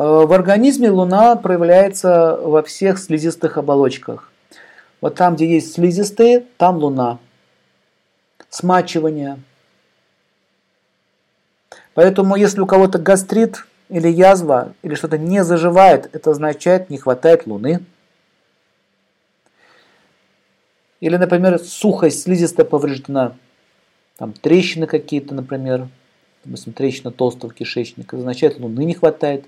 В организме Луна проявляется во всех слизистых оболочках. Вот там, где есть слизистые, там Луна. Смачивание. Поэтому, если у кого-то гастрит или язва, или что-то не заживает, это означает, не хватает Луны. Или, например, сухость слизистая повреждена, там трещины какие-то, например, допустим, трещина толстого кишечника, означает, луны не хватает.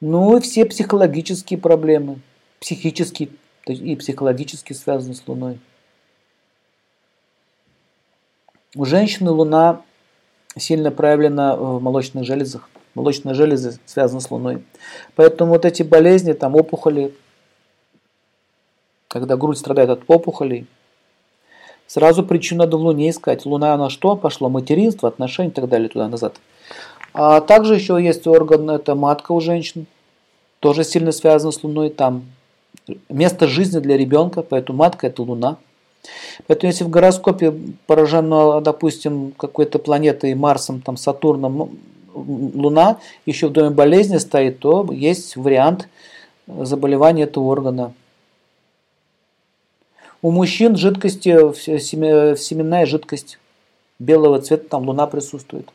Ну и все психологические проблемы, психические и психологически связаны с Луной. У женщины Луна сильно проявлена в молочных железах. Молочные железы связаны с Луной. Поэтому вот эти болезни, там опухоли, когда грудь страдает от опухолей, сразу причину надо в Луне искать. Луна на что пошло? Материнство, отношения и так далее туда-назад. А также еще есть орган, это матка у женщин, тоже сильно связано с Луной. Там место жизни для ребенка, поэтому матка это Луна. Поэтому если в гороскопе поражено, допустим, какой-то планетой, Марсом, там, Сатурном, Луна еще в доме болезни стоит, то есть вариант заболевания этого органа. У мужчин жидкости, семенная жидкость белого цвета, там луна присутствует.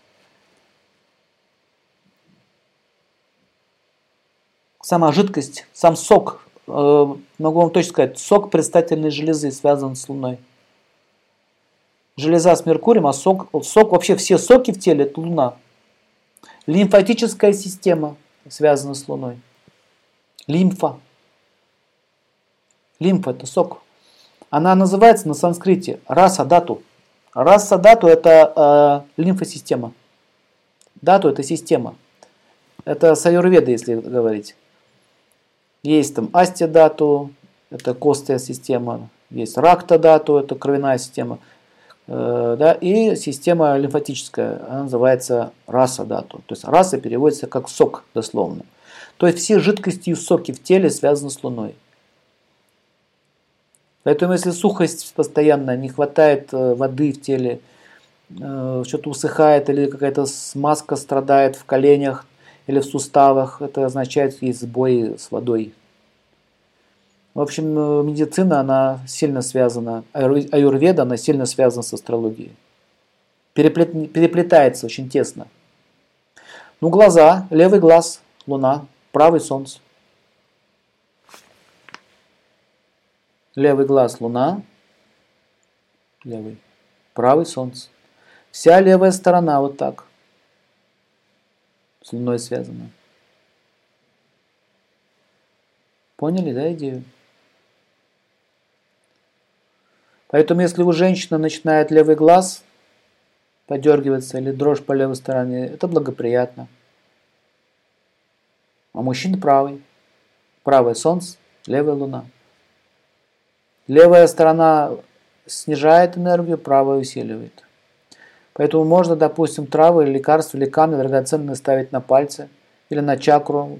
Сама жидкость, сам сок, э, могу вам точно сказать, сок предстательной железы связан с луной. Железа с Меркурием, а сок, сок, вообще все соки в теле – это луна. Лимфатическая система связана с луной. Лимфа. Лимфа – это сок. Она называется на санскрите раса дату. Раса дату это э, лимфосистема. Дату это система. Это с если говорить. Есть там асти дату, это костная система. Есть ракта дату, это кровяная система. Э, да, и система лимфатическая, она называется раса дату. То есть раса переводится как сок дословно. То есть все жидкости и соки в теле связаны с Луной. Поэтому если сухость постоянно, не хватает э, воды в теле, э, что-то усыхает или какая-то смазка страдает в коленях или в суставах, это означает есть сбои с водой. В общем, э, медицина, она сильно связана, аюрведа, она сильно связана с астрологией. Переплет, переплетается очень тесно. Ну, глаза, левый глаз, луна, правый солнце. Левый глаз Луна, левый, правый Солнце. Вся левая сторона вот так с Луной связана. Поняли, да, идею? Поэтому, если у женщины начинает левый глаз подергиваться или дрожь по левой стороне, это благоприятно. А мужчина правый. Правое солнце, левая луна. Левая сторона снижает энергию, правая усиливает. Поэтому можно, допустим, травы, лекарства или камни драгоценные ставить на пальцы или на чакру,